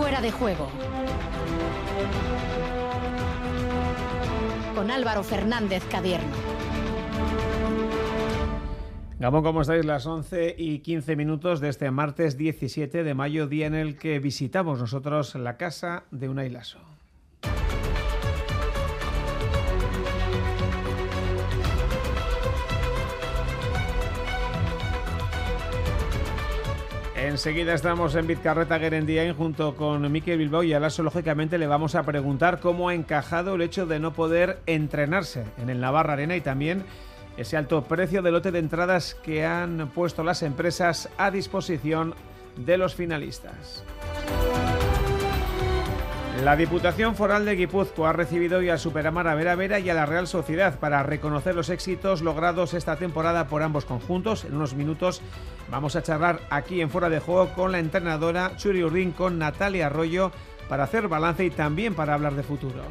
Fuera de juego. Con Álvaro Fernández Cadierno. Gabón, ¿cómo estáis? Las 11 y 15 minutos de este martes 17 de mayo, día en el que visitamos nosotros la casa de Unai Lasso. Enseguida estamos en Vizcarreta Gerendiain junto con Miquel Bilbao y a Lasso, lógicamente, le vamos a preguntar cómo ha encajado el hecho de no poder entrenarse en el Navarra Arena y también ese alto precio de lote de entradas que han puesto las empresas a disposición de los finalistas. La Diputación Foral de Guipúzcoa ha recibido hoy a Superamara Vera Vera y a la Real Sociedad para reconocer los éxitos logrados esta temporada por ambos conjuntos. En unos minutos vamos a charlar aquí en Fuera de Juego con la entrenadora Churi Urdín, con Natalia Arroyo, para hacer balance y también para hablar de futuro.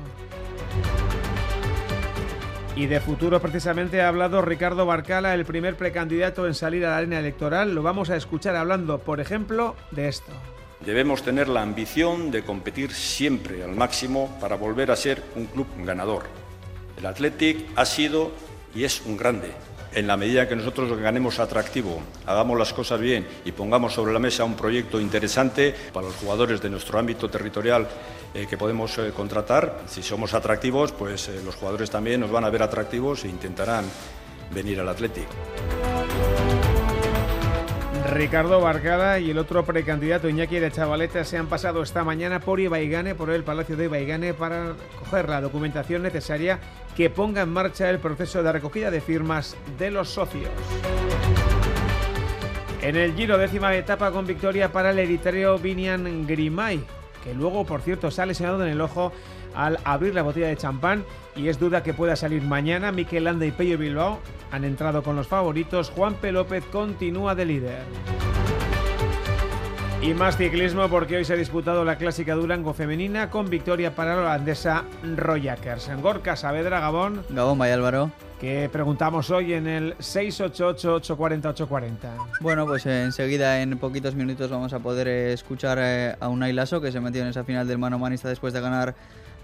Y de futuro precisamente ha hablado Ricardo Barcala, el primer precandidato en salir a la arena electoral. Lo vamos a escuchar hablando, por ejemplo, de esto. Debemos tener la ambición de competir siempre al máximo para volver a ser un club ganador. El Athletic ha sido y es un grande. En la medida que nosotros ganemos atractivo, hagamos las cosas bien y pongamos sobre la mesa un proyecto interesante para los jugadores de nuestro ámbito territorial eh, que podemos eh, contratar, si somos atractivos, pues eh, los jugadores también nos van a ver atractivos e intentarán venir al Athletic. Ricardo Barcada y el otro precandidato Iñaki de Chavaleta se han pasado esta mañana por Ibaigane, por el Palacio de Ibaigane, para coger la documentación necesaria que ponga en marcha el proceso de recogida de firmas de los socios. En el Giro, décima etapa con victoria para el eritreo Vinian Grimay, que luego, por cierto, se ha lesionado en el ojo al abrir la botella de champán y es duda que pueda salir mañana. Miquel Landa y Pello Bilbao han entrado con los favoritos. Juan P. López continúa de líder. Y más ciclismo porque hoy se ha disputado la clásica Durango femenina con victoria para la holandesa Royakers. En Gorka Saavedra, Gabón. Gabón, vaya Álvaro. Que preguntamos hoy en el 688-840-840. Bueno, pues enseguida, en poquitos minutos, vamos a poder escuchar eh, a un Lasso que se metió en esa final del mano manista después de ganar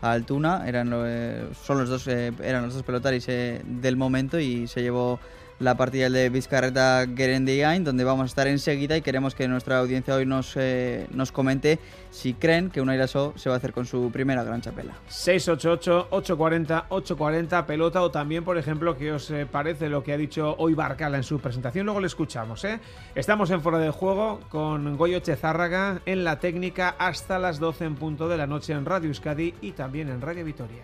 a Altuna. Eran, eh, son los dos, eh, eran los dos pelotaris del momento y se llevó la partida de Vizcarreta Gerendiain, donde vamos a estar enseguida y queremos que nuestra audiencia hoy nos, eh, nos comente si creen que un Airaso se va a hacer con su primera gran chapela. 688-840-840 pelota o también, por ejemplo, qué os eh, parece lo que ha dicho hoy Barcala en su presentación. Luego le escuchamos. ¿eh? Estamos en Foro de Juego con Goyo Chezárraga en la técnica hasta las 12 en punto de la noche en Radio Euskadi y también en Radio Vitoria.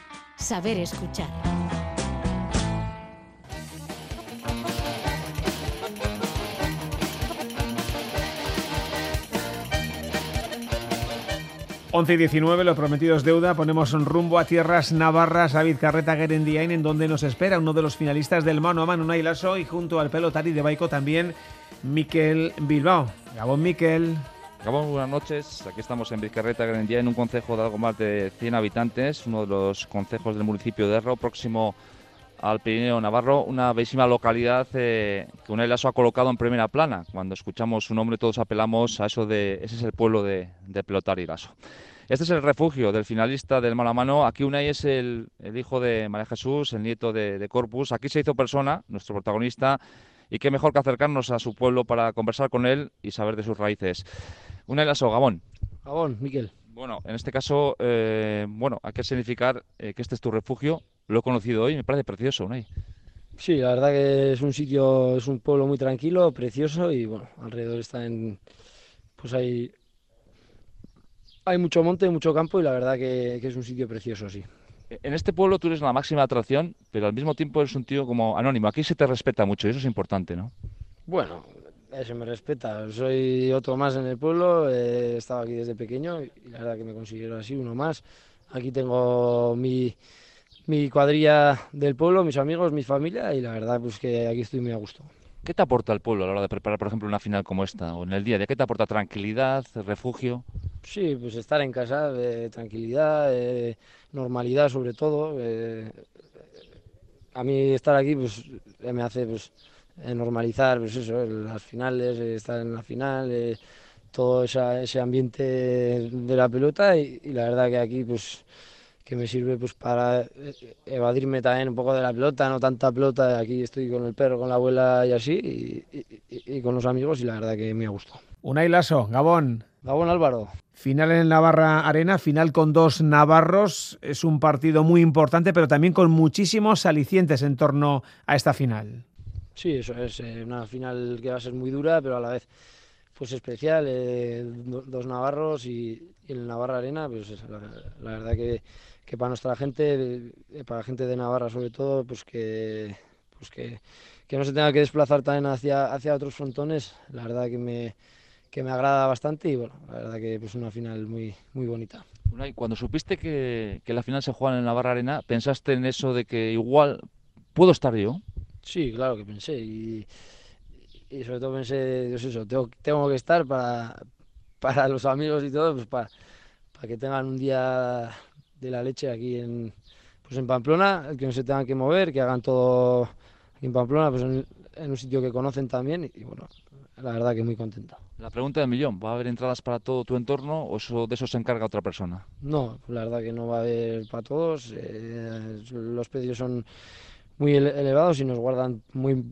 saber escuchar. Once y 19, lo prometido es deuda. Ponemos un rumbo a tierras navarras, David Carreta Gerendiain, en donde nos espera uno de los finalistas del mano a mano, Unai Lasso, y junto al pelotari de Baico también, Miquel Bilbao. Gabón, Miquel. Gabón, buenas noches. Aquí estamos en Vizcarreta, Garendía, en un concejo de algo más de 100 habitantes, uno de los concejos del municipio de Erro, próximo al Pirineo Navarro, una bellísima localidad eh, que un Lasso ha colocado en primera plana. Cuando escuchamos su nombre todos apelamos a eso de, ese es el pueblo de, de Pelotar y Lasso. Este es el refugio del finalista del mano a mano. Aquí Unai es el, hijo de María Jesús, el nieto de, de Corpus. Aquí se hizo persona, nuestro protagonista, y qué mejor que acercarnos a su pueblo para conversar con él y saber de sus raíces. Una Lasso, Gabón. Gabón, Miquel. Bueno, en este caso, eh, bueno, hay que significar eh, que este es tu refugio. Lo he conocido hoy, me parece precioso, ¿no? Sí, la verdad que es un sitio, es un pueblo muy tranquilo, precioso y bueno, alrededor está en, pues hay, hay mucho monte, mucho campo y la verdad que, que es un sitio precioso, sí. En este pueblo tú eres la máxima atracción, pero al mismo tiempo eres un tío como anónimo. Aquí se te respeta mucho y eso es importante, ¿no? Bueno, se me respeta. Soy otro más en el pueblo, he estado aquí desde pequeño y la verdad que me considero así, uno más. Aquí tengo mi, mi cuadrilla del pueblo, mis amigos, mi familia y la verdad pues que aquí estoy muy a gusto. ¿Qué te aporta el pueblo a la hora de preparar, por ejemplo, una final como esta o en el día de ¿Qué te aporta tranquilidad, refugio? Sí, pues estar en casa, eh, tranquilidad, eh, normalidad sobre todo. Eh, a mí estar aquí pues me hace pues normalizar pues eso, las finales, estar en la final, todo ese ambiente de la pelota y, y la verdad que aquí pues que me sirve pues para eh, evadirme también un poco de la pelota, no tanta pelota, aquí estoy con el perro, con la abuela y así, y, con los amigos y la verdad que me ha gustado. Unai Lasso, Gabón. Gabón Álvaro. Final en Navarra Arena, final con dos navarros, es un partido muy importante, pero también con muchísimos alicientes en torno a esta final. Sí, eso es eh, una final que va a ser muy dura, pero a la vez pues especial, eh, dos navarros y, y, en Navarra Arena, pues la verdad que que para nuestra gente, eh, para la gente de Navarra sobre todo, pues que, pues que, que no se tenga que desplazar también hacia, hacia otros frontones, la verdad que me, que me agrada bastante y bueno, la verdad que es pues una final muy, muy bonita. Cuando supiste que, que la final se juega en Navarra Arena, ¿pensaste en eso de que igual puedo estar yo? Sí, claro que pensé y, y sobre todo pensé, pues eso, tengo, tengo que estar para, para los amigos y todo, pues para, para que tengan un día de la leche aquí en, pues en Pamplona, que no se tengan que mover, que hagan todo aquí en Pamplona, pues en, un sitio que conocen también y, bueno, la verdad que muy contento. La pregunta del millón, ¿va a haber entradas para todo tu entorno o eso, de eso se encarga otra persona? No, la verdad que no va a haber para todos, eh, los precios son muy elevados y nos guardan muy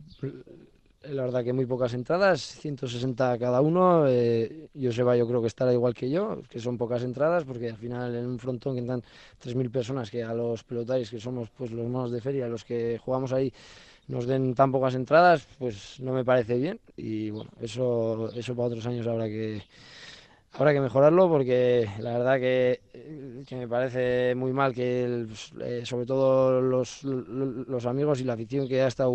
la verdad que muy pocas entradas, 160 cada uno. Eh, Joseba yo creo que estará igual que yo, que son pocas entradas, porque al final en un frontón que entran 3.000 personas, que a los pelotaris, que somos pues los monos de feria, los que jugamos ahí, nos den tan pocas entradas, pues no me parece bien. Y bueno, eso, eso para otros años habrá que, habrá que mejorarlo, porque la verdad que, que me parece muy mal que, eh, sobre todo los, amigos y la afición que ha estado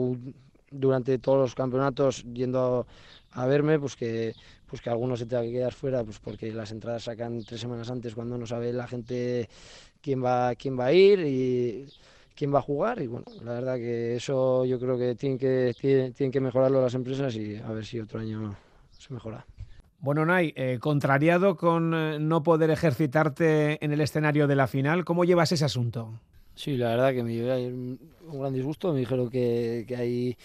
durante todos los campeonatos yendo a, verme, pues que, pues que algunos se tenga que quedar fuera, pues porque las entradas sacan tres semanas antes cuando no sabe la gente quién va, quién va a ir y quién va a jugar y bueno, la verdad que eso yo creo que tienen que, tienen, que mejorarlo las empresas y a ver si otro año se mejora. Bueno, Nay, eh, contrariado con eh, no poder ejercitarte en el escenario de la final, ¿cómo llevas ese asunto? Sí, la verdad que me llevé un, gran disgusto. Me dijeron que, que hay,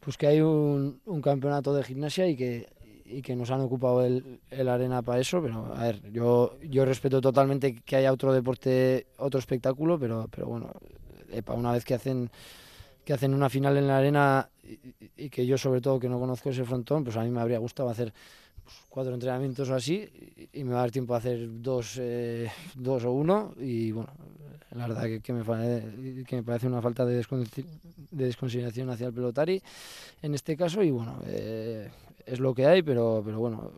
pues que hay un, un, campeonato de gimnasia y que, y que nos han ocupado el, el, arena para eso. Pero a ver, yo, yo respeto totalmente que haya otro deporte, otro espectáculo, pero, pero bueno, para una vez que hacen que hacen una final en la arena y, que yo sobre todo que no conozco ese frontón, pues a mí me habría gustado hacer cuatro entrenamientos o así y, me va a dar tiempo a hacer dos, eh, dos o uno y bueno, la verdad que, me, que me parece una falta de, desconsideración hacia el pelotari en este caso y bueno, eh, es lo que hay, pero, pero bueno,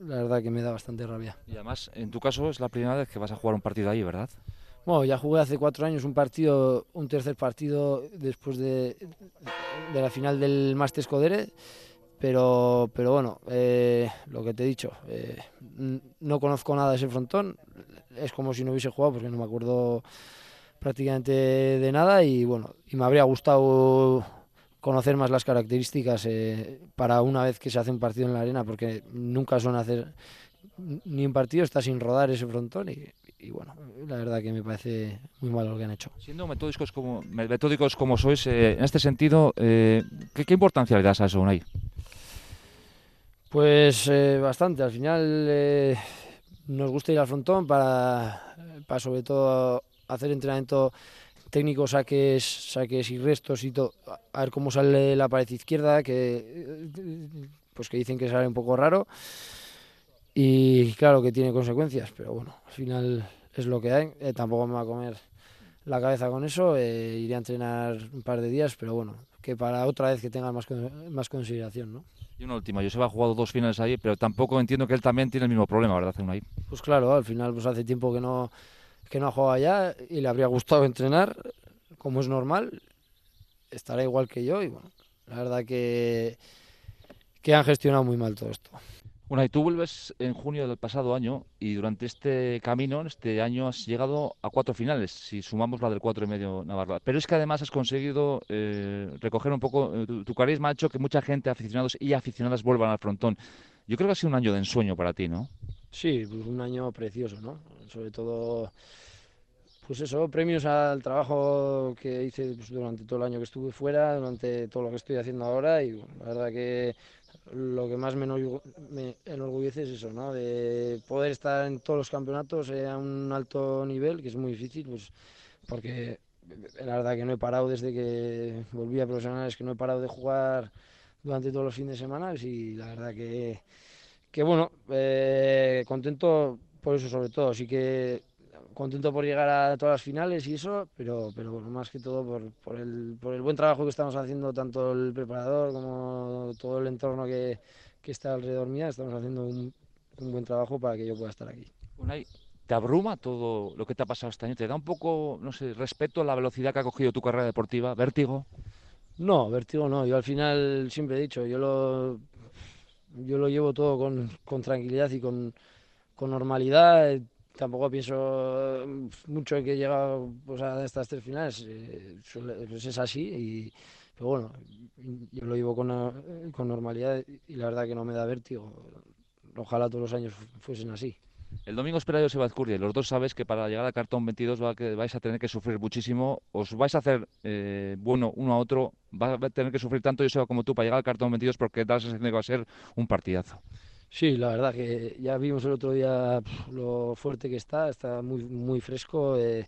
la verdad que me da bastante rabia. Y además, en tu caso es la primera vez que vas a jugar un partido ahí, ¿verdad? Bueno, ya jugué hace cuatro años un partido, un tercer partido después de, de la final del Masters Codere, pero, pero bueno, eh, lo que te he dicho, eh, no conozco nada de ese frontón, es como si no hubiese jugado porque no me acuerdo prácticamente de nada y bueno, y me habría gustado conocer más las características eh, para una vez que se hace un partido en la arena porque nunca suelen hacer ni un partido está sin rodar ese frontón y, bueno, la verdad que me parece muy malo lo que han hecho. Siendo metódicos como, metódicos como sois, eh, en este sentido, eh, ¿qué, ¿qué, importancia le das a eso, Unai? Pues bastante, al final nos gusta ir al frontón para, para sobre todo hacer entrenamiento técnico, saques, saques y restos y todo, a ver cómo sale la pared izquierda, que pues que dicen que sale un poco raro y claro que tiene consecuencias, pero bueno, al final es lo que hay, eh, tampoco me va a comer la cabeza con eso, eh, iré a entrenar un par de días, pero bueno, que para otra vez que tenga más, más consideración, ¿no? Y una última, Joseba ha jugado dos finales ahí, pero tampoco entiendo que él también tiene el mismo problema, ¿verdad? ahí. Pues claro, al final pues hace tiempo que no, que no ha jugado allá y le habría gustado entrenar, como es normal, estará igual que yo y bueno, la verdad que, que han gestionado muy mal todo esto. Bueno, y tú vuelves en junio del pasado año y durante este camino, este año, has llegado a cuatro finales, si sumamos la del cuatro y medio Navarra. Pero es que además has conseguido eh, recoger un poco, eh, tu, carisma ha hecho que mucha gente, aficionados y aficionadas, vuelvan al frontón. Yo creo que ha sido un año de ensueño para ti, ¿no? Sí, un año precioso, ¿no? Sobre todo, pues eso, premios al trabajo que hice pues, durante todo el año que estuve fuera, durante todo lo que estoy haciendo ahora y la verdad que lo que más me, enorgullece es eso, ¿no? De poder estar en todos los campeonatos a un alto nivel, que es muy difícil, pues porque la verdad que no he parado desde que volví a profesionales, que no he parado de jugar durante todos los fines de semana y la verdad que, que bueno, eh, contento por eso sobre todo, sí que contento por llegar a todas las finales y eso, pero, pero bueno, más que todo por, por, el, por el buen trabajo que estamos haciendo, tanto el preparador como todo el entorno que, que está alrededor mía, estamos haciendo un, un, buen trabajo para que yo pueda estar aquí. ¿Te abruma todo lo que te ha pasado este año? ¿Te da un poco, no sé, respeto a la velocidad que ha cogido tu carrera deportiva? ¿Vértigo? No, vértigo no. Yo al final siempre he dicho, yo lo, yo lo llevo todo con, con tranquilidad y con, con normalidad tampoco pienso mucho en que llega pues, a estas tres finales, eh, pues es así, y, pero bueno, yo lo llevo con, con normalidad y la verdad que no me da vértigo. Ojalá todos los años fuesen así. El domingo espera Joseba Azcurdia. Los dos sabes que para llegar al cartón 22 va que vais a tener que sufrir muchísimo. Os vais a hacer eh, bueno uno a otro. Va a tener que sufrir tanto Joseba como tú para llegar al cartón 22 porque da la que va a ser un partidazo. Sí, la verdad que ya vimos el otro día lo fuerte que está, está muy, muy fresco, eh,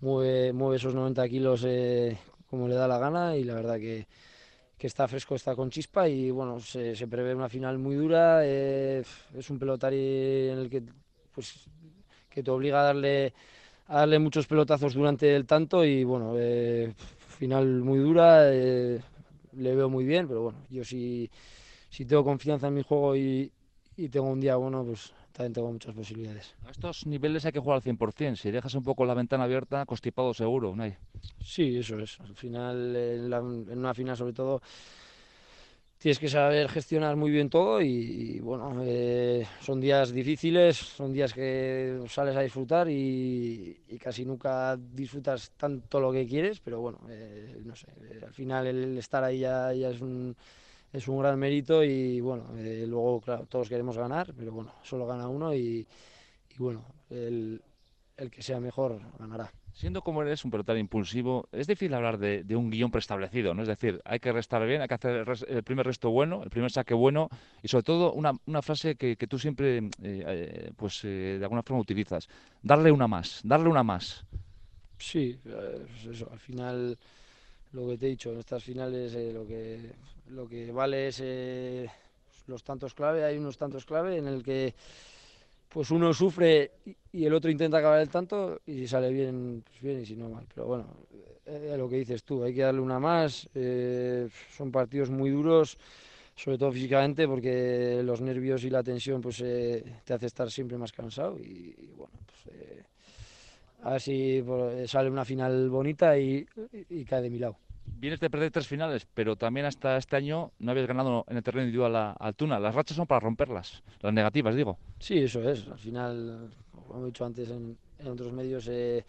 mueve, mueve, esos 90 kilos eh, como le da la gana y la verdad que, que, está fresco, está con chispa y bueno, se, se prevé una final muy dura, eh, es un pelotari en el que, pues, que te obliga a darle, a darle muchos pelotazos durante el tanto y bueno, final muy dura, le veo muy bien, pero bueno, yo sí tengo confianza en mi juego y, tengo un día bueno, pues también tengo muchas posibilidades. A estos niveles hay que jugar al 100%. Si dejas un poco la ventana abierta, constipado seguro, ¿no hay? Sí, eso es. Al final, en, una final sobre todo, tienes que saber gestionar muy bien todo y, bueno, eh, son días difíciles, son días que sales a disfrutar y, casi nunca disfrutas tanto lo que quieres, pero bueno, eh, no sé, eh, al final el estar ahí ya es un es un gran mérito y bueno, eh, luego claro, todos queremos ganar, pero bueno, solo gana uno y, bueno, el, el, que sea mejor ganará. Siendo como eres un pelotero impulsivo, es difícil hablar de, de, un guion preestablecido, ¿no? Es decir, hay que restar bien, hay que hacer el, primer resto bueno, el primer saque bueno y sobre todo una, una frase que, que, tú siempre, eh, eh, pues de alguna forma utilizas, darle una más, darle una más. Sí, pues eso, al final lo que te he dicho, en estas finales lo que lo que vale es eh, los tantos clave, hay unos tantos clave en el que pues uno sufre y el otro intenta acabar el tanto y si sale bien, pues bien y si no mal. Pero bueno, es lo que dices tú, hay que darle una más, eh, son partidos muy duros, sobre todo físicamente porque los nervios y la tensión pues eh, te hace estar siempre más cansado y, bueno, pues a ver si pues, sale una final bonita y cae de mi lado vienes de perder tres finales, pero también hasta este año no habías ganado en el terreno individual a Altuna. Las rachas son para romperlas, las negativas, digo. Sí, eso es. Al final, como he dicho antes en, otros medios, eh,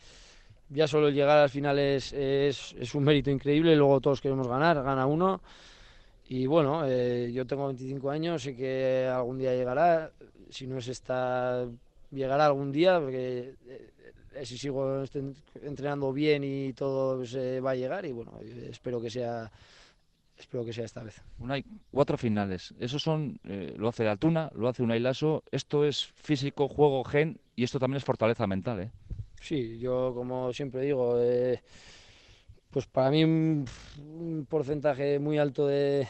ya solo llegar al final es, es, un mérito increíble. Luego todos queremos ganar, gana uno. Y bueno, eh, yo tengo 25 años, sé que algún día llegará. Si no es esta, llegará algún día, porque eh, si sigo entrenando bien y todo se va a llegar y bueno, espero que sea espero que sea esta vez. hay cuatro finales. Esos son, eh, lo hace Altuna, lo hace Unai Lasso. Esto es físico, juego, gen y esto también es fortaleza mental, ¿eh? Sí, yo como siempre digo, eh, pues para mí un, porcentaje muy alto de,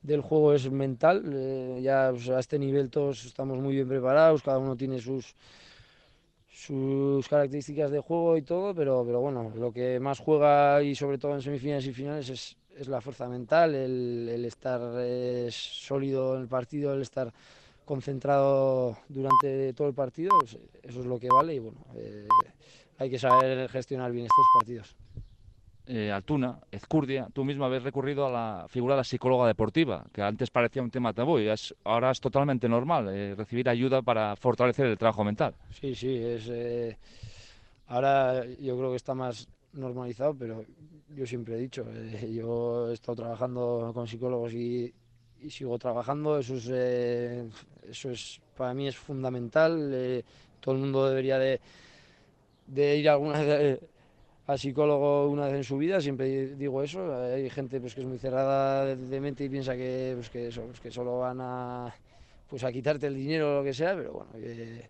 del juego es mental. ya a este nivel todos estamos muy bien preparados, cada uno tiene sus sus características de juego y todo, pero, pero bueno, lo que más juega y sobre todo en semifinales y finales es, es la fuerza mental, el, estar eh, sólido en el partido, el estar concentrado durante todo el partido, eso es lo que vale y bueno, eh, hay que saber gestionar bien estos partidos. Eh, Altuna, Ezcurdia, tú mismo habéis recurrido a la figura de la psicóloga deportiva, que antes parecía un tema tabú y es, ahora es totalmente normal eh, recibir ayuda para fortalecer el trabajo mental. Sí, sí, es eh, ahora yo creo que está más normalizado, pero yo siempre he dicho, eh, yo he estado trabajando con psicólogos y, sigo trabajando, eso es, eso es para mí es fundamental, todo el mundo debería de, ir alguna psicólogo una vez en su vida, siempre digo eso, hay gente pues que es muy cerrada de, mente y piensa que, pues, pues, que solo van a, pues, a quitarte el dinero o lo que sea, pero bueno, que,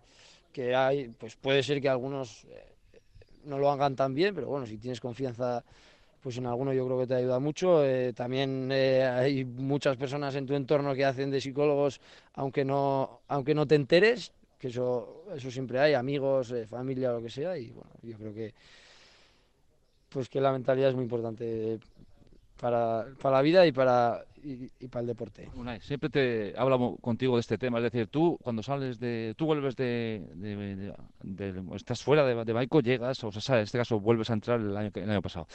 que hay, pues puede ser que algunos eh, no lo hagan tan bien, pero bueno, si tienes confianza pues en alguno yo creo que te ayuda mucho. Eh, también eh, hay muchas personas en tu entorno que hacen de psicólogos aunque no, aunque no te enteres, que eso, eso siempre hay, amigos, eh, familia, lo que sea, y bueno, yo creo que pues que la mentalidad es muy importante para, para la vida y para, y, y para el deporte. Unai, siempre te hablo contigo de este tema, es decir, tú cuando sales de, tú vuelves de, de- de- de- estás fuera de, de Baico, llegas, o sea, en este caso vuelves a entrar el año, el año pasado.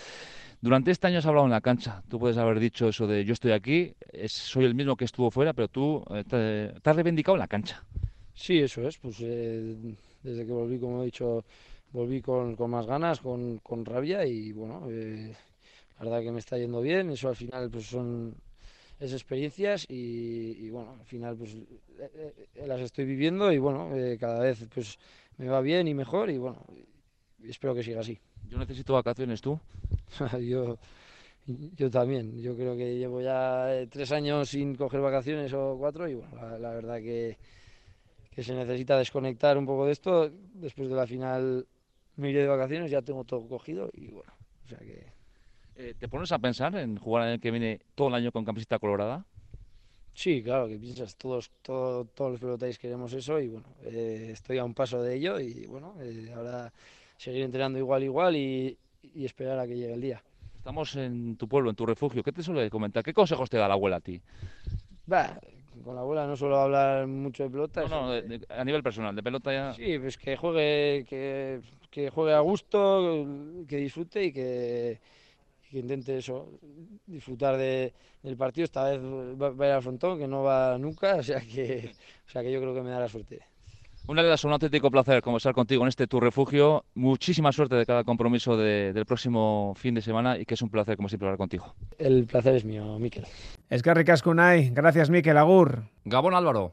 Durante este año has hablado en la cancha, tú puedes haber dicho eso de yo estoy aquí, es- soy el mismo que estuvo fuera, pero tú eh, te, te has reivindicado en la cancha. Sí, eso es, pues eh, desde que volví, como he dicho, volví con, con más ganas, con, con rabia y bueno, eh, la verdad que me está yendo bien, eso al final pues son es experiencias y, y, bueno, al final pues eh, eh, las estoy viviendo y bueno, cada vez pues me va bien y mejor y bueno, espero que siga así. Yo necesito vacaciones, tú. Yo, yo también, yo creo que llevo ya tres años sin coger vacaciones o cuatro y bueno, la, la verdad que, que se necesita desconectar un poco de esto. Después de la final me iré de vacaciones, ya tengo todo cogido y bueno, o sea que Eh, ¿Te pones a pensar en jugar el año que viene todo el año con camiseta colorada? sí, claro que piensas, todos, todo- todos los pelotáis queremos eso y bueno, eh, estoy a un paso de ello y bueno, eh, ahora seguir entrenando igual, igual y, y esperar a que llegue el día. Estamos en tu pueblo, en tu refugio. ¿Qué te suele comentar? ¿Qué consejos te da la abuela a ti? Va, con la abuela no suelo hablar mucho de pelota. No, no, de- de- a nivel personal, de pelota ya. Sí, pues que juegue, que, que juegue a gusto, que disfrute y que, intente eso, disfrutar de, del partido. Esta vez va, va a ir al frontón, que no va nunca, o sea que, o sea que yo creo que me dará suerte. Una de las un auténtico placer conversar contigo en este tu refugio. Muchísima suerte de cada compromiso de- del próximo fin de semana y que es un placer, como siempre, hablar contigo. El placer es mío, Miquel. Es que ricasco, Unai. Gracias, Miquel Agur. Gabón Álvaro.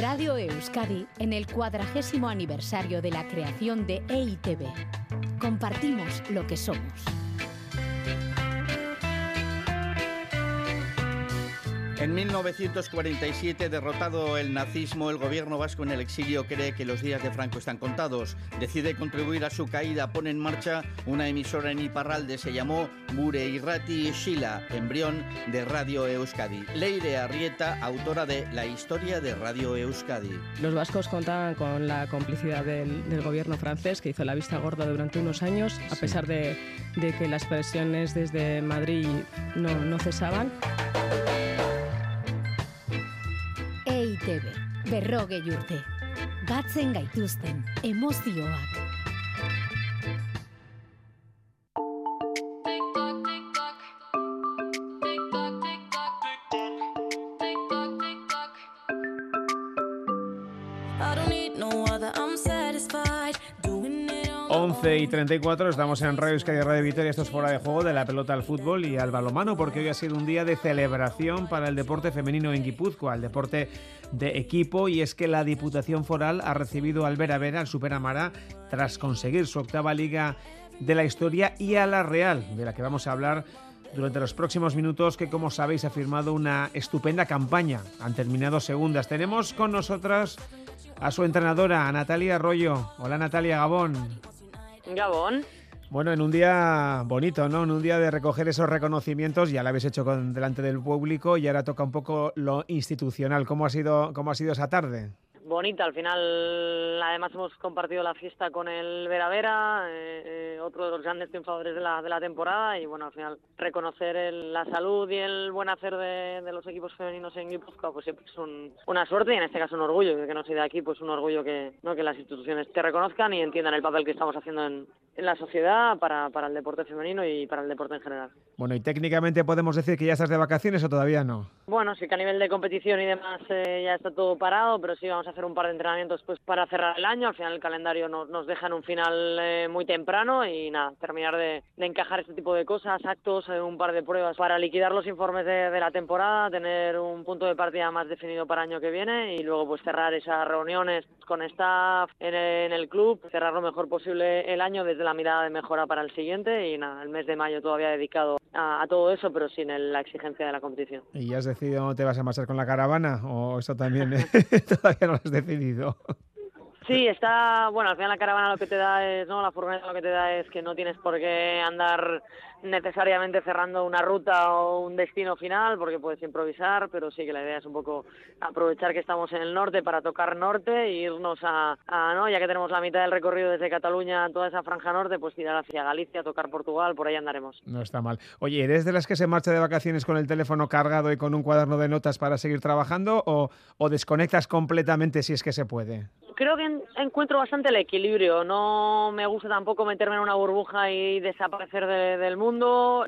Radio Euskadi en el cuadragésimo aniversario de la creación de EITB. Compartimos lo que somos. En 1947, derrotado el nazismo, el gobierno vasco en el exilio cree que los días de Franco están contados. Decide contribuir a su caída, pone en marcha una emisora en Iparralde, se llamó Gure Irrati Shila, embrión de Radio Euskadi. Leire Arrieta, autora de La historia de Radio Euskadi. Los vascos contaban con la complicidad del, del gobierno francés, que hizo la vista gorda durante unos años, a pesar de, de que las presiones desde Madrid no, no cesaban. EITB, berrogei urte. Batzen gaituzten, emozioak. 11 y 34, estamos en Radio Euskadi Radio Vitoria. Esto es fuera de juego de la pelota al fútbol y al balomano, porque hoy ha sido un día de celebración para el deporte femenino en Guipúzcoa, el deporte de equipo. Y es que la Diputación Foral ha recibido al Vera Vera, al Superamara, tras conseguir su octava liga de la historia y a la Real, de la que vamos a hablar durante los próximos minutos, que como sabéis ha firmado una estupenda campaña. Han terminado segundas. Tenemos con nosotras a su entrenadora, a Natalia Arroyo. Hola Natalia Gabón. Gabón. Bueno, en un día bonito, ¿no? En un día de recoger esos reconocimientos, ya lo habéis hecho con, delante del público y ahora toca un poco lo institucional. ¿Cómo ha sido, cómo ha sido esa tarde? Bonita. Al final, además, hemos compartido la fiesta con el Vera Vera, eh, eh, otro de los grandes triunfadores de la, de la temporada. Y bueno, al final, reconocer el- la salud y el buen hacer de, los equipos femeninos en Guipúzcoa, pues siempre es un- una suerte y en este caso un orgullo. Que no soy de aquí, pues un orgullo que, ¿no? que las instituciones te reconozcan y entiendan el papel que estamos haciendo en, en la sociedad para, para el deporte femenino y para el deporte en general. Bueno, y técnicamente podemos decir que ya estás de vacaciones o todavía no. Bueno, sí que a nivel de competición y demás eh, ya está todo parado, pero sí vamos a hacer un par de entrenamientos pues para cerrar el año. Al final el calendario nos, nos deja en un final eh, muy temprano y nada, terminar de, de encajar este tipo de cosas, actos, eh, un par de pruebas para liquidar los informes de, de la temporada, tener un punto de partida más definido para el año que viene y luego pues cerrar esas reuniones con staff en el, en el club, cerrar lo mejor posible el año desde la mirada de mejora para el siguiente y nada, el mes de mayo todavía dedicado a, a todo eso, pero sin el- la exigencia de la competición. ¿Y ya has decidido dónde te vas a marchar con la caravana? ¿O eso también eh, todavía no lo has decidido? Sí, está, bueno, al final la caravana lo que te da es, no, la furgoneta lo que te da es que no tienes por qué andar necesariamente cerrando una ruta o un destino final, porque puedes improvisar, pero sí que la idea es un poco aprovechar que estamos en el norte para tocar norte e irnos a, a, no, ya que tenemos la mitad del recorrido desde Cataluña a toda esa franja norte, pues tirar hacia Galicia, tocar Portugal, por ahí andaremos. No está mal. Oye, ¿eres de las que se marcha de vacaciones con el teléfono cargado y con un cuaderno de notas para seguir trabajando o, o desconectas completamente si es que se puede? creo que en- encuentro bastante el equilibrio. No me gusta tampoco meterme en una burbuja y desaparecer de- del mundo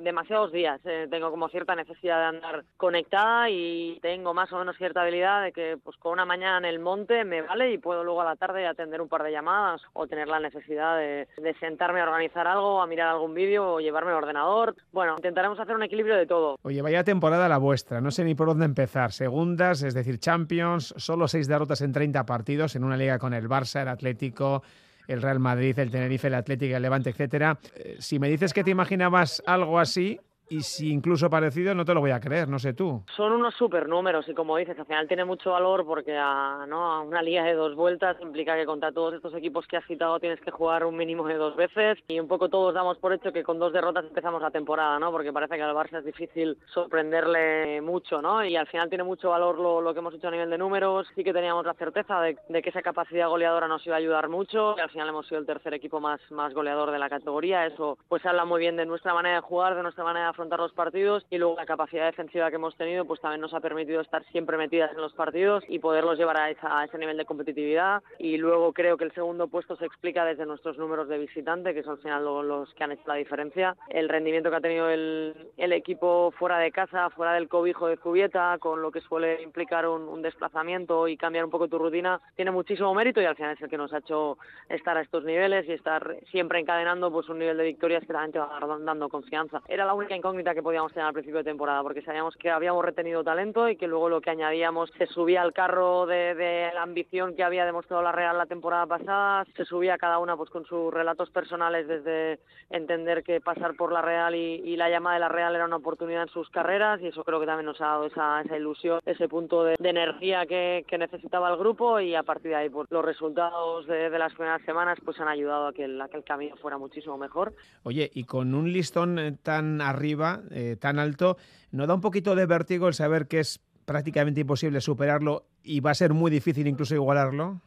demasiados días. Eh, tengo como cierta necesidad de andar conectada y tengo más o menos cierta habilidad de que pues con una mañana en el monte me vale y puedo luego a la tarde atender un par de llamadas o tener la necesidad de, de sentarme a organizar algo, a mirar algún vídeo o llevarme el ordenador. Bueno, intentaremos hacer un equilibrio de todo. Oye, vaya temporada la vuestra, no sé ni por dónde empezar. Segundas, es decir, Champions, solo seis derrotas en 30 partidos en una liga con el Barça, el Atlético, el Real Madrid, el Tenerife, el Atlético, el Levante, etcétera. Eh, Si me dices que te imaginabas algo así y si incluso parecido, no te lo voy a creer, no sé tú. Son unos super números y como dices, al final tiene mucho valor porque a, ¿no? a una liga de dos vueltas implica que contra todos estos equipos que has citado tienes que jugar un mínimo de dos veces y un poco todos damos por hecho que con dos derrotas empezamos la temporada, ¿no? Porque parece que al Barça es difícil sorprenderle mucho, ¿no? Y al final tiene mucho valor lo, lo que hemos hecho a nivel de números. Sí que teníamos la certeza de, de que esa capacidad goleadora nos iba a ayudar mucho y al final hemos sido el tercer equipo más, más goleador de la categoría. Eso pues habla muy bien de nuestra manera de jugar, de nuestra manera de afrontar los partidos y luego la capacidad defensiva que hemos tenido pues también nos ha permitido estar siempre metidas en los partidos y poderlos llevar a, esa- a ese nivel de competitividad y luego creo que el segundo puesto se explica desde nuestros números de visitante que son al final lo- los que han hecho la diferencia el rendimiento que ha tenido el, el equipo fuera de casa fuera del cobijo de Zubieta con lo que suele implicar un, un desplazamiento y cambiar un poco tu rutina tiene muchísimo mérito y al final es el que nos ha hecho estar a estos niveles y estar siempre encadenando pues un nivel de victorias que también te va dando confianza. Era la única incógnita que podíamos tener al principio de temporada porque sabíamos que habíamos retenido talento y que luego lo que añadíamos se subía al carro de, de la ambición que había demostrado la Real la temporada pasada, se subía cada una pues con sus relatos personales desde entender que pasar por la Real y, y la llamada de la Real era una oportunidad en sus carreras y eso creo que también nos ha dado esa, esa ilusión, ese punto de, de energía que, que necesitaba el grupo y a partir de ahí pues, los resultados de, de las primeras semanas pues han ayudado a que el, a que el camino fuera muchísimo mejor. Oye, y con un listón eh, tan arriba, eh, tan alto, ¿no da un poquito de vértigo el saber que es prácticamente imposible superarlo y va a ser muy difícil incluso igualarlo?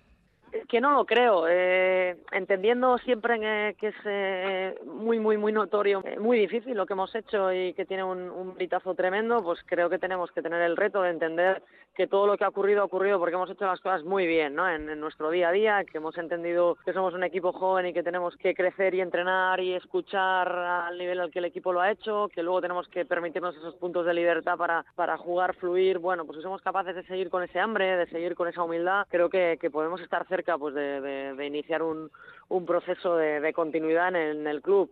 Que no lo creo, eh, entendiendo siempre que, que es eh, muy, muy, muy notorio, eh, muy difícil lo que hemos hecho y que tiene un, un britazo tremendo, pues creo que tenemos que tener el reto de entender que todo lo que ha ocurrido ha ocurrido porque hemos hecho las cosas muy bien ¿no? en, en nuestro día a día, que hemos entendido que somos un equipo joven y que tenemos que crecer y entrenar y escuchar al nivel al que el equipo lo ha hecho, que luego tenemos que permitirnos esos puntos de libertad para, para jugar, fluir. Bueno, pues si somos capaces de seguir con ese hambre, de seguir con esa humildad, creo que, que podemos estar cerca pues de, de- de iniciar un, un proceso de, continuidad en el, en el club.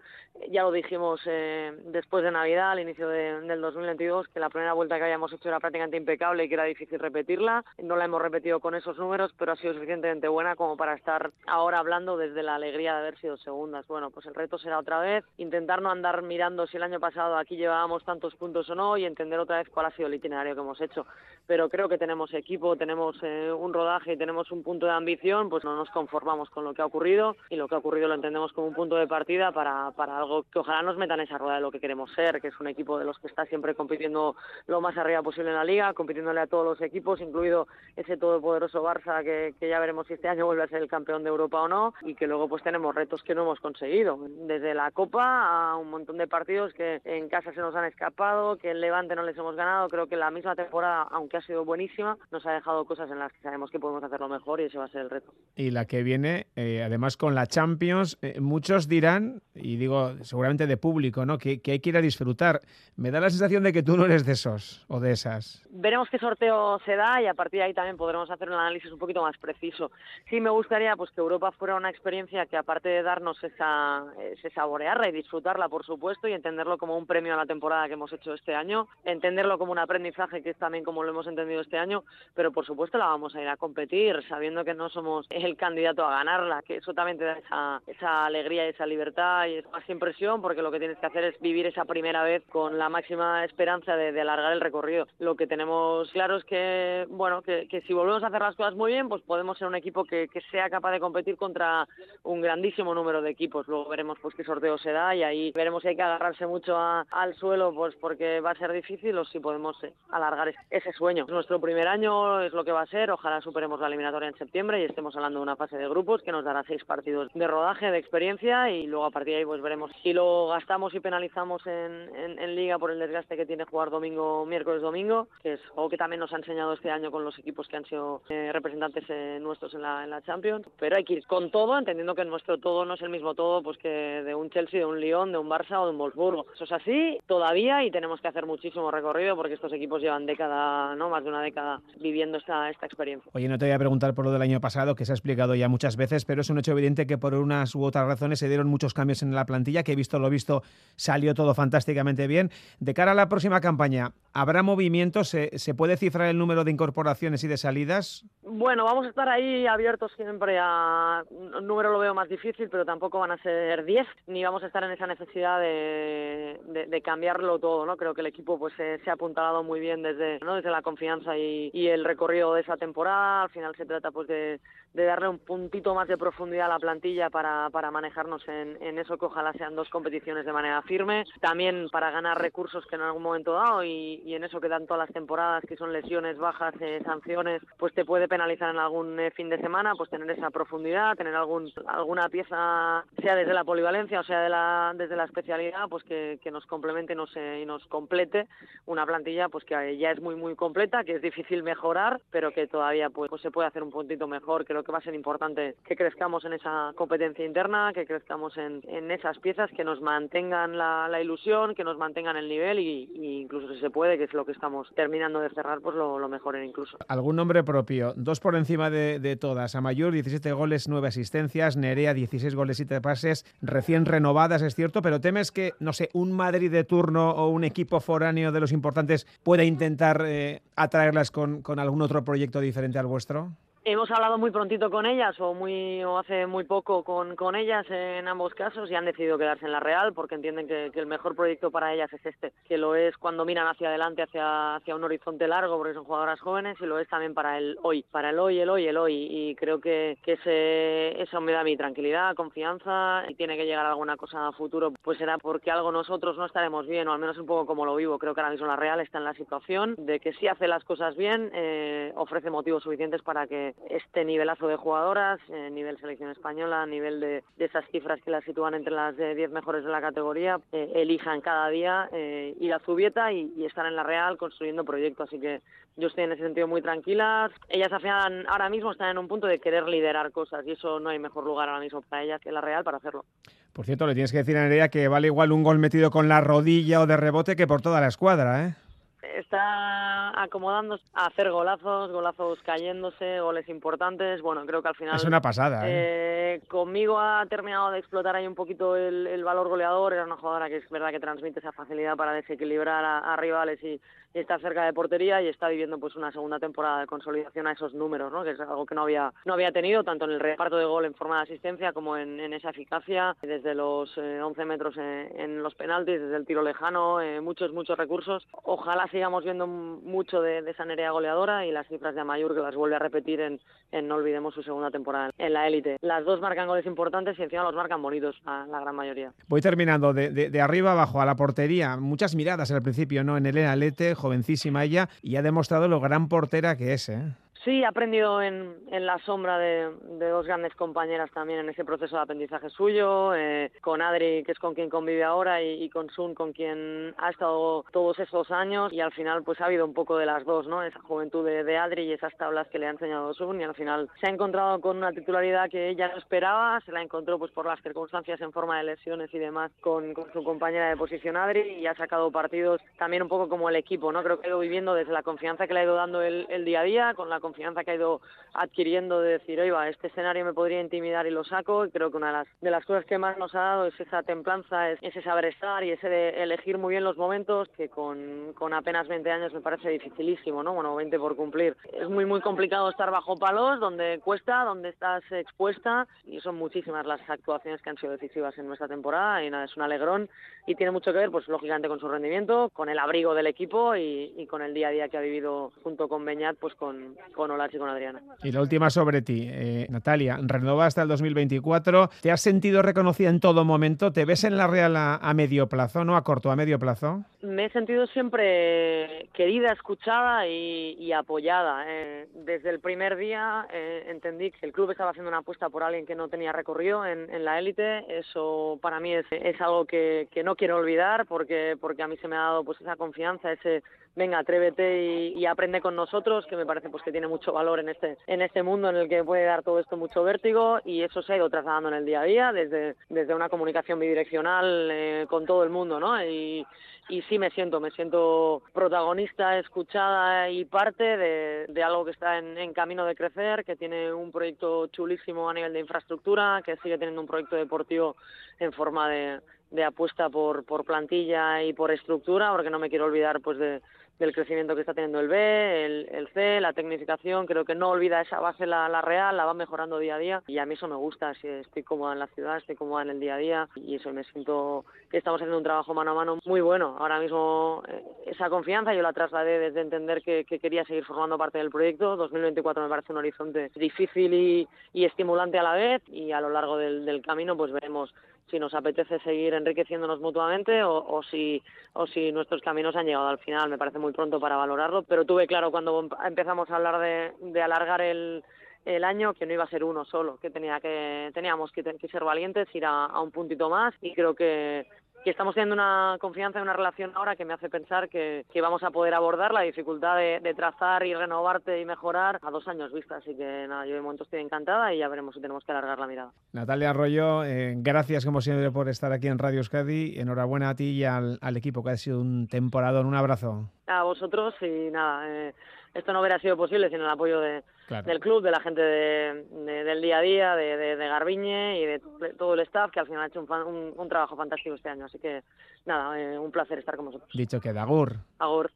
Ya lo dijimos eh, después de Navidad, al inicio de- del 2022, que la primera vuelta que habíamos hecho era prácticamente impecable y que era difícil repetirla. No la hemos repetido con esos números, pero ha sido suficientemente buena como para estar ahora hablando desde la alegría de haber sido segundas. Bueno, pues el reto será otra vez intentar no andar mirando si el año pasado aquí llevábamos tantos puntos o no y entender otra vez cuál ha sido el itinerario que hemos hecho. Pero creo que tenemos equipo, tenemos eh, un rodaje y tenemos un punto de ambición, pues no nos conformamos con lo que ha ocurrido y lo que ha ocurrido lo entendemos como un punto de partida para, para algo que ojalá nos meta en esa rueda de lo que queremos ser, que es un equipo de los que está siempre compitiendo lo más arriba posible en la liga, compitiéndole a todos los equipos, incluido ese todopoderoso Barça que, que ya veremos si este año vuelve a ser el campeón de Europa o no, y que luego pues tenemos retos que no hemos conseguido, desde la Copa a un montón de partidos que en casa se nos han escapado, que en Levante no les hemos ganado, creo que la misma temporada, aunque ha sido buenísima, nos ha dejado cosas en las que sabemos que podemos hacerlo mejor y ese va a ser el reto. Y la que viene, eh, además con la Champions, eh, muchos dirán, y digo seguramente de público, ¿no? Que, que hay que ir a disfrutar. Me da la sensación de que tú no eres de esos o de esas. Veremos qué sorteo se da y a partir de ahí también podremos hacer un análisis un poquito más preciso. Sí me gustaría pues que Europa fuera una experiencia que aparte de darnos esa, ese saborearla y disfrutarla, por supuesto, y entenderlo como un premio a la temporada que hemos hecho este año, entenderlo como un aprendizaje que es también como lo hemos entendido este año, pero por supuesto la vamos a ir a competir, sabiendo que no somos el candidato a ganarla, que eso también te esa, alegría y esa libertad y esa más impresión, porque lo que tienes que hacer es vivir esa primera vez con la máxima esperanza de, alargar el recorrido. Lo que tenemos claro es que, bueno, que, si volvemos a hacer las cosas muy bien, pues podemos ser un equipo que, que sea capaz de competir contra un grandísimo número de equipos. Luego veremos pues qué sorteo se da y ahí veremos si hay que agarrarse mucho a, al suelo, pues porque va a ser difícil o si podemos eh, alargar ese sueño. Es nuestro primer año, es lo que va a ser. Ojalá superemos la eliminatoria en septiembre y estemos hablando de una fase de grupos que nos dará seis partidos de rodaje, de experiencia y luego a partir de ahí pues veremos si lo gastamos y penalizamos en, liga por el desgaste que tiene jugar domingo, miércoles, domingo, que es algo que también nos ha enseñado este año con los equipos que han sido eh, representantes eh, nuestros en la, en la Champions. Pero hay que ir con todo, entendiendo que nuestro todo no es el mismo todo pues que de un Chelsea, de un Lyon, de un Barça o de un Wolfsburgo. Eso es así todavía y tenemos que hacer muchísimo recorrido porque estos equipos llevan década, no más de una década viviendo esta, esta experiencia. Oye, no te voy a preguntar por lo del año pasado, que se ha explicado ya muchas veces, pero es un hecho evidente que por unas u otras razones se dieron muchos cambios en la plantilla, que he visto lo visto, salió todo fantásticamente bien. De cara a la próxima campaña, ¿habrá movimientos? ¿Se, se puede cifrar el número de incorporaciones y de salidas? Bueno, vamos a estar ahí abiertos siempre a... Un número lo veo más difícil, pero tampoco van a ser 10, ni vamos a estar en esa necesidad de, de, cambiarlo todo, ¿no? Creo que el equipo pues se, ha apuntalado muy bien desde, desde la confianza y, y, el recorrido de esa temporada. Al final se trata pues de, de darle un puntito más de profundidad a la plantilla para, para manejarnos en, en, eso que ojalá sean dos competiciones de manera firme. También para ganar recursos que en algún momento dado y, y en eso que dan todas las temporadas, que son lesiones, bajas, eh, sanciones, pues te puede penalizar en algún eh, fin de semana, pues tener esa profundidad, tener algún alguna pieza, sea desde la polivalencia o sea de la, desde la especialidad, pues que, que nos complemente nos, eh, y nos complete una plantilla pues que ya es muy muy completa, que es difícil mejorar, pero que todavía pues, pues se puede hacer un puntito mejor. Creo que va a ser importante que crezcamos en esa competencia interna, que crezcamos en, en esas piezas, que nos mantengan la, la ilusión, que nos mantengan el nivel y, y, incluso si se puede, que es lo que estamos terminando de cerrar, pues lo, lo mejoren incluso. ¿Algún nombre propio? Dos por encima de, de todas. Amayor, 17 goles, 9 asistencias. Nerea, 16 goles, 7 pases. Recién renovadas, es cierto, pero temes que, no sé, un Madrid de turno o un equipo foráneo de los importantes pueda intentar eh, atraerlas con, con algún otro proyecto diferente al vuestro? Hemos hablado muy prontito con ellas o muy o hace muy poco con, con ellas en ambos casos y han decidido quedarse en la Real porque entienden que, que, el mejor proyecto para ellas es este, que lo es cuando miran hacia adelante, hacia, hacia un horizonte largo porque son jugadoras jóvenes y lo es también para el hoy, para el hoy, el hoy, el hoy. Y creo que, que ese, eso me da mi tranquilidad, confianza y tiene que llegar alguna cosa a futuro pues será porque algo nosotros no estaremos bien o al menos un poco como lo vivo, creo que ahora mismo la Real está en la situación de que si hace las cosas bien eh, ofrece motivos suficientes para que este nivelazo de jugadoras, eh, nivel selección española, nivel de, esas cifras que las sitúan entre las 10 eh, mejores de la categoría, eh, elijan cada día eh, ir a Zubieta y, y, estar en la Real construyendo proyectos. Así que yo estoy en ese sentido muy tranquila. Ellas al final ahora mismo están en un punto de querer liderar cosas y eso no hay mejor lugar ahora mismo para ellas que la Real para hacerlo. Por cierto, le tienes que decir a Nerea que vale igual un gol metido con la rodilla o de rebote que por toda la escuadra, ¿eh? Está acomodando a hacer golazos, golazos cayéndose, goles importantes. Bueno, creo que al final. Es una pasada. ¿eh? Eh, conmigo ha terminado de explotar ahí un poquito el, el, valor goleador. Era una jugadora que es verdad que transmite esa facilidad para desequilibrar a, a rivales y, y, está cerca de portería y está viviendo pues una segunda temporada de consolidación a esos números, ¿no? que es algo que no había, no había tenido tanto en el reparto de gol en forma de asistencia como en, en esa eficacia, desde los eh, 11 metros en, en, los penaltis, desde el tiro lejano, eh, muchos, muchos recursos. Ojalá sigamos viendo mucho de, de esa Nerea goleadora y las cifras de Amayur que las vuelve a repetir en, no olvidemos su segunda temporada en la élite. Las dos marcan goles importantes y encima los marcan bonitos, la, la gran mayoría. Voy terminando de, de, de, arriba abajo a la portería. Muchas miradas al principio, ¿no? En Elena Lete, jovencísima ella, y ha demostrado lo gran portera que es, ¿eh? Sí, he aprendido en, en la sombra de, dos grandes compañeras también en ese proceso de aprendizaje suyo, eh, con Adri, que es con quien convive ahora, y, con Sun, con quien ha estado todos esos años, y al final pues ha habido un poco de las dos, ¿no? Esa juventud de, de Adri y esas tablas que le ha enseñado Sun, y al final se ha encontrado con una titularidad que ella no esperaba, se la encontró pues por las circunstancias en forma de lesiones y demás con, con su compañera de posición Adri, y ha sacado partidos también un poco como el equipo, ¿no? Creo que ha ido viviendo desde la confianza que le ha ido dando el, el día a día, con la que ha ido adquiriendo de decir, oiga, este escenario me podría intimidar y lo saco. Y creo que una de las, de las cosas que más nos ha dado es esa templanza, es ese saber estar y ese de elegir muy bien los momentos, que con, con apenas 20 años me parece dificilísimo, ¿no? Bueno, 20 por cumplir. Es muy, muy complicado estar bajo palos, donde cuesta, donde estás expuesta, y son muchísimas las actuaciones que han sido decisivas en nuestra temporada, y nada, es un alegrón, y tiene mucho que ver, pues lógicamente, con su rendimiento, con el abrigo del equipo y, y con el día a día que ha vivido junto con Beñat, pues con, con Olachi y con Adriana. Y la última sobre ti, eh, Natalia, renova hasta el 2024. ¿Te has sentido reconocida en todo momento? ¿Te ves en la Real a, a, medio plazo, no a corto, a medio plazo? Me he sentido siempre querida, escuchada y, y apoyada. Eh, desde el primer día eh, entendí que el club estaba haciendo una apuesta por alguien que no tenía recorrido en, en la élite. Eso para mí es, es algo que, que, no quiero olvidar porque, porque a mí se me ha dado pues esa confianza, ese venga, atrévete y, aprende con nosotros, que me parece pues que tiene mucho valor en este, en este mundo en el que puede dar todo esto mucho vértigo y eso se ha ido trasladando en el día a día desde, desde una comunicación bidireccional eh, con todo el mundo, ¿no? Y, y sí me siento, me siento protagonista, escuchada y parte de, de algo que está en, en, camino de crecer, que tiene un proyecto chulísimo a nivel de infraestructura, que sigue teniendo un proyecto deportivo en forma de, de apuesta por, por plantilla y por estructura, porque no me quiero olvidar pues de, del crecimiento que está teniendo el B, el, el C, la tecnificación, creo que no olvida esa base la, la, real, la va mejorando día a día. Y a mí eso me gusta, si estoy cómoda en la ciudad, estoy cómoda en el día a día. Y eso me siento que estamos haciendo un trabajo mano a mano muy bueno. Ahora mismo eh, esa confianza yo la trasladé desde entender que, que, quería seguir formando parte del proyecto, 2024 me parece un horizonte difícil y, y estimulante a la vez. Y a lo largo del, del camino pues veremos si nos apetece seguir enriqueciéndonos mutuamente o, o, si, o si nuestros caminos han llegado al final. Me parece muy pronto para valorarlo, pero tuve claro cuando empezamos a hablar de, alargar el, el año que no iba a ser uno solo, que tenía que teníamos que, que ser valientes, ir a, un puntito más y creo que que estamos teniendo una confianza en una relación ahora que me hace pensar que, que vamos a poder abordar la dificultad de, de, trazar y renovarte y mejorar a dos años vista. Así que nada, yo de momento estoy encantada y ya veremos si tenemos que alargar la mirada. Natalia Arroyo, eh, gracias como siempre por estar aquí en Radio Euskadi. Enhorabuena a ti y al, al equipo que ha sido un temporadón. Un abrazo. A vosotros y nada, eh, esto no hubiera sido posible sin el apoyo de, claro. del club, de la gente de, de, del día a día, de, de, Garbiñe y de todo el staff que al final ha hecho un, un, un trabajo fantástico este año. Así que nada, eh, un placer estar con vosotros. Dicho que Agur. Agur.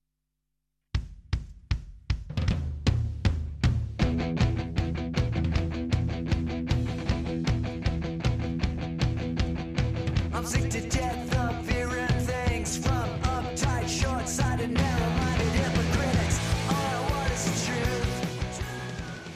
I'm sick to death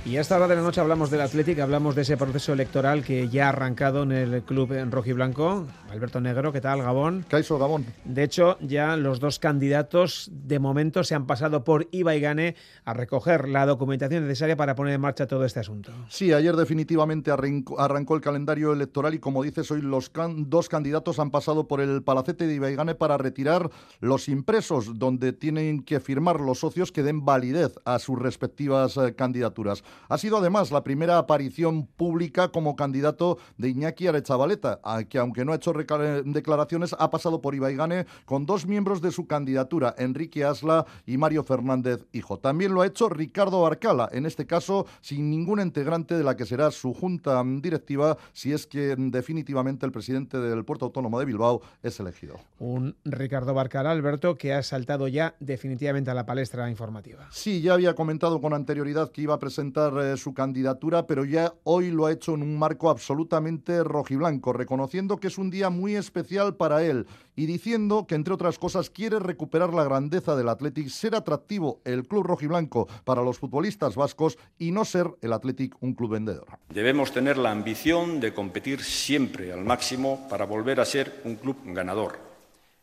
Y a esta hora de la noche hablamos del Atlético, hablamos de ese proceso electoral que ya ha arrancado en el club en rojiblanco. Alberto Negro, ¿qué tal, Gabón? Caiso, Gabón. De hecho, ya los dos candidatos de momento se han pasado por Iba y Gane a recoger la documentación necesaria para poner en marcha todo este asunto. Sí, ayer definitivamente arrancó el calendario electoral y como dices, hoy los can dos candidatos han pasado por el palacete de Ibaigane para retirar los impresos donde tienen que firmar los socios que den validez a sus respectivas eh, candidaturas. Ha sido además la primera aparición pública como candidato de Iñaki Arechavaleta, que aunque no ha hecho declaraciones, ha pasado por Ibaigane con dos miembros de su candidatura, Enrique Asla y Mario Fernández Hijo. También lo ha hecho Ricardo Arcala, en este caso sin ningún integrante de la que será su junta directiva, si es que definitivamente el presidente del Puerto Autónomo de Bilbao es elegido. Un Ricardo Barcala, Alberto, que ha saltado ya definitivamente a la palestra informativa. Sí, ya había comentado con anterioridad que iba a presentar anunciar eh, su candidatura, pero ya hoy lo ha hecho en un marco absolutamente rojiblanco, reconociendo que es un día muy especial para él y diciendo que, entre otras cosas, quiere recuperar la grandeza del Athletic, ser atractivo el club rojiblanco para los futbolistas vascos y no ser el Athletic un club vendedor. Debemos tener la ambición de competir siempre al máximo para volver a ser un club ganador.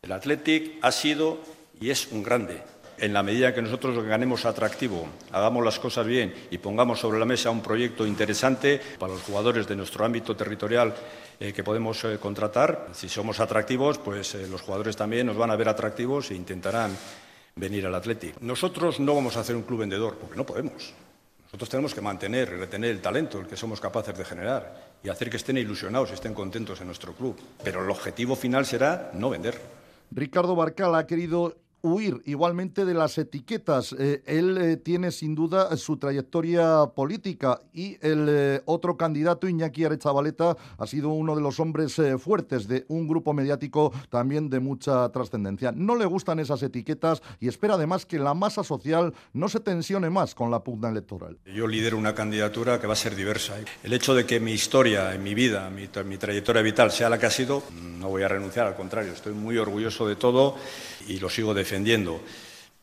El Athletic ha sido y es un grande. En la medida que nosotros ganemos atractivo, hagamos las cosas bien y pongamos sobre la mesa un proyecto interesante para los jugadores de nuestro ámbito territorial eh, que podemos eh, contratar, si somos atractivos, pues eh, los jugadores también nos van a ver atractivos e intentarán venir al Athletic. Nosotros no vamos a hacer un club vendedor, porque no podemos. Nosotros tenemos que mantener y retener el talento, el que somos capaces de generar, y hacer que estén ilusionados y estén contentos en nuestro club. Pero el objetivo final será no vender. Ricardo Barcal ha querido huir igualmente de las etiquetas. Eh, él eh, tiene sin duda su trayectoria política y el eh, otro candidato, Iñaki Arechavaleta, ha sido uno de los hombres eh, fuertes de un grupo mediático también de mucha trascendencia. No le gustan esas etiquetas y espera además que la masa social no se tensione más con la pugna electoral. Yo lidero una candidatura que va a ser diversa. El hecho de que mi historia, mi vida, mi, mi trayectoria vital sea la que ha sido, no voy a renunciar, al contrario, estoy muy orgulloso de todo y lo sigo defendiendo.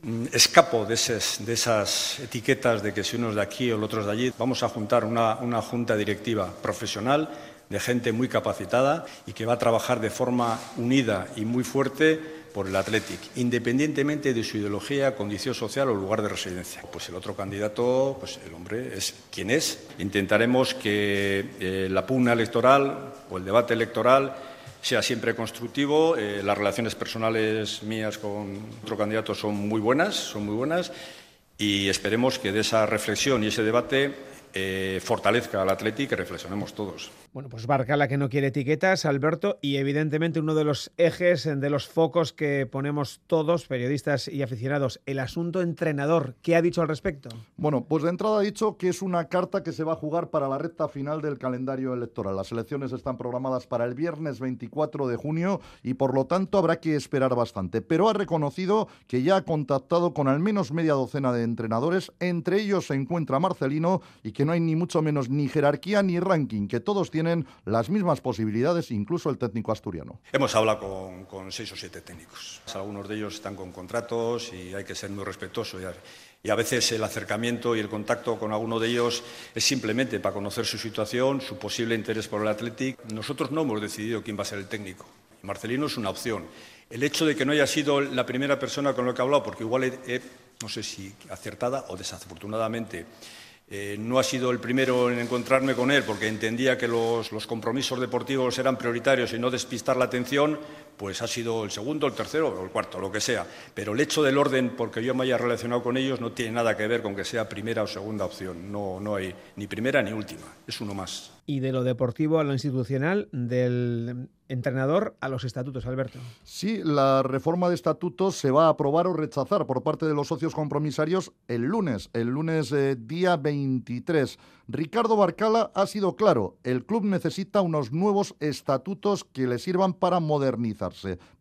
Mm, Escapo de esas, etiquetas de que si uno es de aquí o el otro es de allí. Vamos a juntar una, una junta directiva profesional de gente muy capacitada y que va a trabajar de forma unida y muy fuerte por el Athletic, independientemente de su ideología, condición social o lugar de residencia. Pues el otro candidato, pues el hombre es quien es. Intentaremos que eh, la pugna electoral o el debate electoral sea siempre constructivo. Eh, las relaciones personales mías con otro candidato son muy buenas, son muy buenas, y esperemos que de esa reflexión y ese debate eh, fortalezca al Athletic y que reflexionemos todos. Bueno, pues Barcala que no quiere etiquetas, Alberto, y evidentemente uno de los ejes, de los focos que ponemos todos, periodistas y aficionados, el asunto entrenador. ¿Qué ha dicho al respecto? Bueno, pues de entrada ha dicho que es una carta que se va a jugar para la recta final del calendario electoral. Las elecciones están programadas para el viernes 24 de junio y por lo tanto habrá que esperar bastante. Pero ha reconocido que ya ha contactado con al menos media docena de entrenadores, entre ellos se encuentra Marcelino y que no hay ni mucho menos ni jerarquía ni ranking, que todos tienen las mismas posibilidades, incluso el técnico asturiano. Hemos hablado con, con seis o siete técnicos. Algunos de ellos están con contratos y hay que ser muy respetuoso. Y y a veces el acercamiento y el contacto con alguno de ellos es simplemente para conocer su situación, su posible interés por el Athletic. Nosotros no hemos decidido quién va a ser el técnico. Marcelino es una opción. El hecho de que no haya sido la primera persona con la que he hablado, porque igual he, he, no sé si acertada o desafortunadamente, eh, no ha sido el primero en encontrarme con él porque entendía que los, los, compromisos deportivos eran prioritarios y no despistar la atención, pues ha sido el segundo, el tercero o el cuarto, lo que sea. Pero el hecho del orden, porque yo me haya relacionado con ellos, no tiene nada que ver con que sea primera o segunda opción. No, no hay ni primera ni última, es uno más. Y de lo deportivo a lo institucional, del entrenador a los estatutos, Alberto. Sí, la reforma de estatutos se va a aprobar o rechazar por parte de los socios compromisarios el lunes, el lunes eh, día 23. Ricardo Barcala ha sido claro, el club necesita unos nuevos estatutos que le sirvan para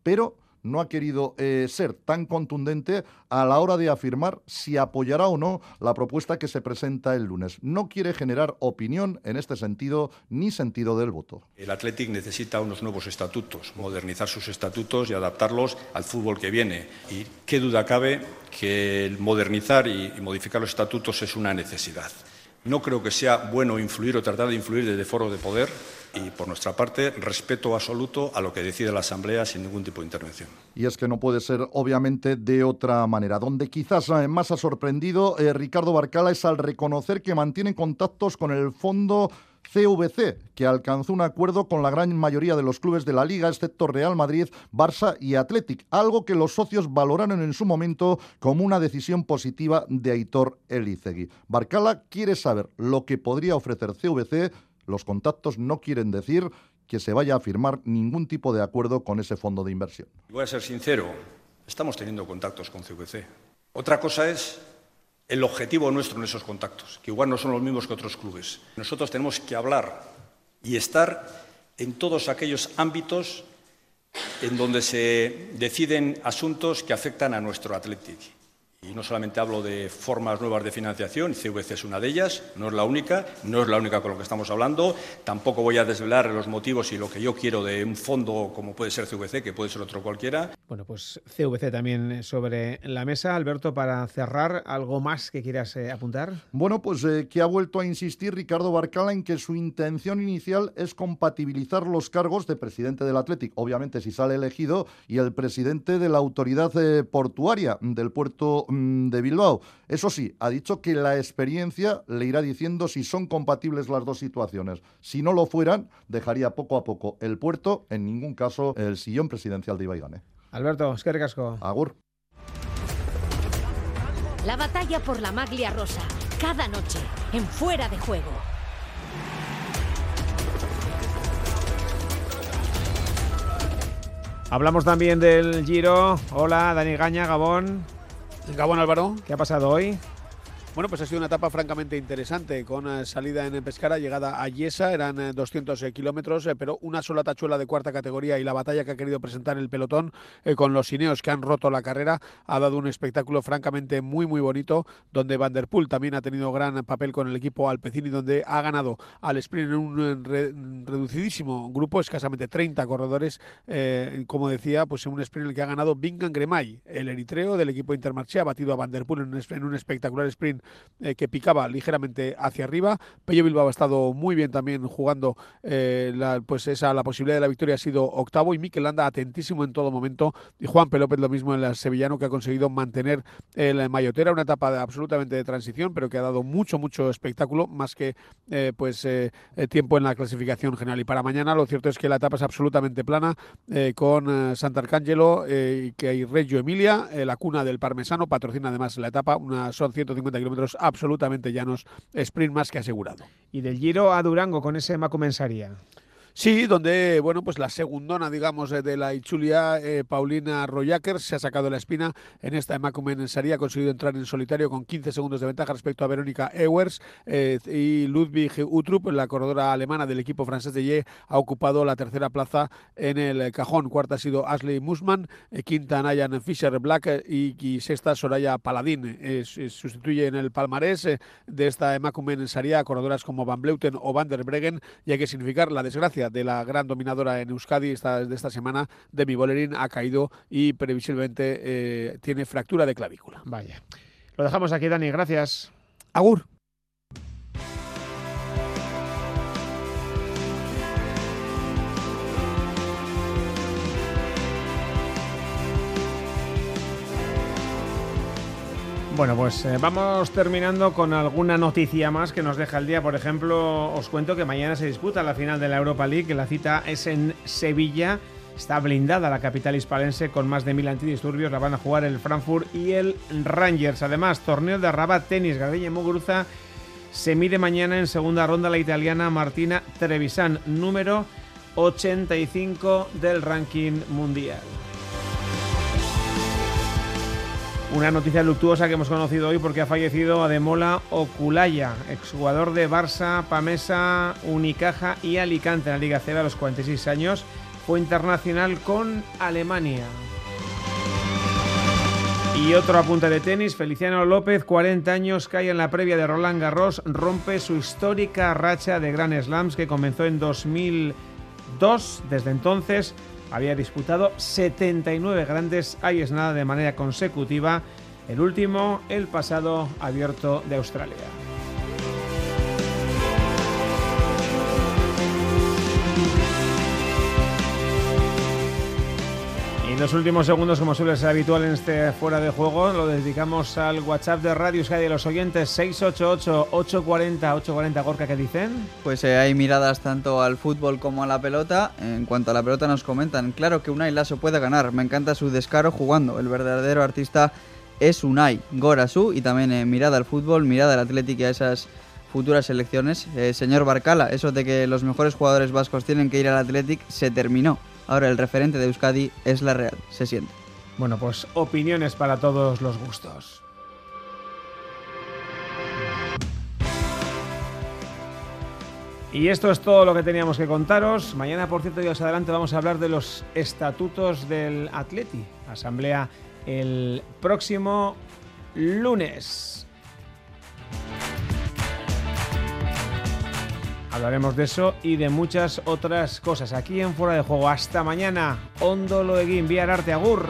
pero no ha querido eh, ser tan contundente a la hora de afirmar si apoyará o no la propuesta que se presenta el lunes. No quiere generar opinión en este sentido ni sentido del voto. El Athletic necesita unos nuevos estatutos, modernizar sus estatutos y adaptarlos al fútbol que viene. Y qué duda cabe que modernizar y, y modificar los estatutos es una necesidad. No creo que sea bueno influir o tratar de influir desde foro de poder y, por nuestra parte, respeto absoluto a lo que decide la Asamblea sin ningún tipo de intervención. Y es que no puede ser, obviamente, de otra manera. Donde quizás eh, más ha sorprendido eh, Ricardo Barcala es al reconocer que mantiene contactos con el fondo CVC, que alcanzó un acuerdo con la gran mayoría de los clubes de la liga, excepto Real Madrid, Barça y Athletic, algo que los socios valoraron en su momento como una decisión positiva de Aitor Elizegui. Barcala quiere saber lo que podría ofrecer CVC, los contactos no quieren decir que se vaya a firmar ningún tipo de acuerdo con ese fondo de inversión. Voy a ser sincero, estamos teniendo contactos con CVC. Otra cosa es el objetivo nuestro en esos contactos, que igual no son los mismos que otros clubes. Nosotros tenemos que hablar y estar en todos aquellos ámbitos en donde se deciden asuntos que afectan a nuestro Athletic. Y no solamente hablo de formas nuevas de financiación, CVC es una de ellas, no es la única, no es la única con lo que estamos hablando. Tampoco voy a desvelar los motivos y lo que yo quiero de un fondo como puede ser CVC, que puede ser otro cualquiera. Bueno, pues CVC también sobre la mesa. Alberto, para cerrar, ¿algo más que quieras eh, apuntar? Bueno, pues eh, que ha vuelto a insistir Ricardo Barcala en que su intención inicial es compatibilizar los cargos de presidente del Athletic, obviamente si sale elegido, y el presidente de la autoridad eh, portuaria del puerto de Bilbao. Eso sí, ha dicho que la experiencia le irá diciendo si son compatibles las dos situaciones. Si no lo fueran, dejaría poco a poco el puerto, en ningún caso el sillón presidencial de Ibaigane. Alberto, es que recasco. Agur. La batalla por la maglia rosa, cada noche, en Fuera de Juego. Hablamos también del Giro. Hola, Dani Gaña, Gabón. Gabón Álvaro. ¿Qué ha pasado hoy? Bueno, pues ha sido una etapa francamente interesante, con eh, salida en Pescara, llegada a Yesa, eran eh, 200 eh, kilómetros, eh, pero una sola tachuela de cuarta categoría y la batalla que ha querido presentar el pelotón con los cineos que han roto la carrera ha dado un espectáculo francamente muy, muy bonito, donde Van Der Poel también ha tenido gran papel con el equipo Alpecin y donde ha ganado al sprint en un re- reducidísimo grupo, escasamente 30 corredores, como decía, pues en un sprint en el que ha ganado Bingham Gremay, el eritreo del equipo Intermarché, ha batido a Van Der Poel en un, en un espectacular sprint eh, que picaba ligeramente hacia arriba. Pello Bilbao ha estado muy bien también jugando eh, la, pues esa, la posibilidad de la victoria ha sido octavo y Mikel Landa atentísimo en todo momento. Y Juan Pelópez lo mismo en el sevillano que ha conseguido mantener el Mayotera, una etapa de- absolutamente de transición pero que ha dado mucho mucho espectáculo más que eh, pues eh, eh, tiempo en la clasificación general. Y para mañana lo cierto es que la etapa es absolutamente plana eh, con eh, Sant'Arcangelo eh, y que hay Reggio Emilia, eh, la cuna del parmesano, patrocina además la etapa, una, son 150 kilómetros absolutamente llanos, sprint más que asegurado. Y del Giro a Durango con ese Macumensaria. Sí, donde, bueno, pues la segundona, digamos, eh, de la Ichulia, eh, Paulina Royaker, se ha sacado la espina en esta Emakumen Saría, ha conseguido entrar en solitario con 15 segundos de ventaja respecto a Verónica Ewers eh, y Ludwig Utrup, la corredora alemana del equipo francés de Ye, ha ocupado la tercera plaza en el cajón. Cuarta ha sido Ashley Musman, quinta Nayan Fisher Black y, y sexta Soraya Paladín. Su- sustituye en el palmarés de esta Emakumen Saría a corredoras como Van Bleuten o Van der Breggen y hay que significar la desgracia de la gran dominadora en Euskadi esta, de esta semana, Demi Bolerín, ha caído y previsiblemente eh, tiene fractura de clavícula. Vaya. Lo dejamos aquí, Dani, gracias. Agur. Bueno, pues eh, vamos terminando con alguna noticia más que nos deja el día. Por ejemplo, os cuento que mañana se disputa la final de la Europa League, que la cita es en Sevilla. Está blindada la capital hispalense con más de mil antidisturbios. La van a jugar el Frankfurt y el Rangers. Además, torneo de Rabat Tenis Gardella Muguruza se mide mañana en segunda ronda la italiana Martina Trevisan, número 85 del ranking mundial. Una noticia luctuosa que hemos conocido hoy porque ha fallecido Ademola Oculaya, exjugador de Barça, Pamesa, Unicaja y Alicante en la Liga CB a los 46 años. Fue internacional con Alemania. Y otro apunte de tenis, Feliciano López, 40 años, cae en la previa de Roland Garros, rompe su histórica racha de Grand Slams que comenzó en 2002. Desde entonces había disputado 79 grandes es nada de manera consecutiva, el último el pasado abierto de Australia. Y en los últimos segundos, como suele ser habitual en este fuera de juego, lo dedicamos al WhatsApp de Radio Sky de los oyentes 688-840-840. Gorka, ¿qué dicen? Pues eh, hay miradas tanto al fútbol como a la pelota. En cuanto a la pelota nos comentan, claro que Unai Lasso puede ganar, me encanta su descaro jugando. El verdadero artista es Unai Gorasu y también eh, mirada al fútbol, mirada al Atlético y a esas futuras elecciones. Eh, señor Barcala, eso de que los mejores jugadores vascos tienen que ir al Athletic se terminó. Ahora el referente de Euskadi es la Real, se siente. Bueno, pues opiniones para todos los gustos. Y esto es todo lo que teníamos que contaros. Mañana, por cierto, os adelante, vamos a hablar de los estatutos del Atleti. Asamblea el próximo lunes. Hablaremos de eso y de muchas otras cosas aquí en Fuera de Juego. Hasta mañana. Ondo Loeguín, Viar Arte Agur.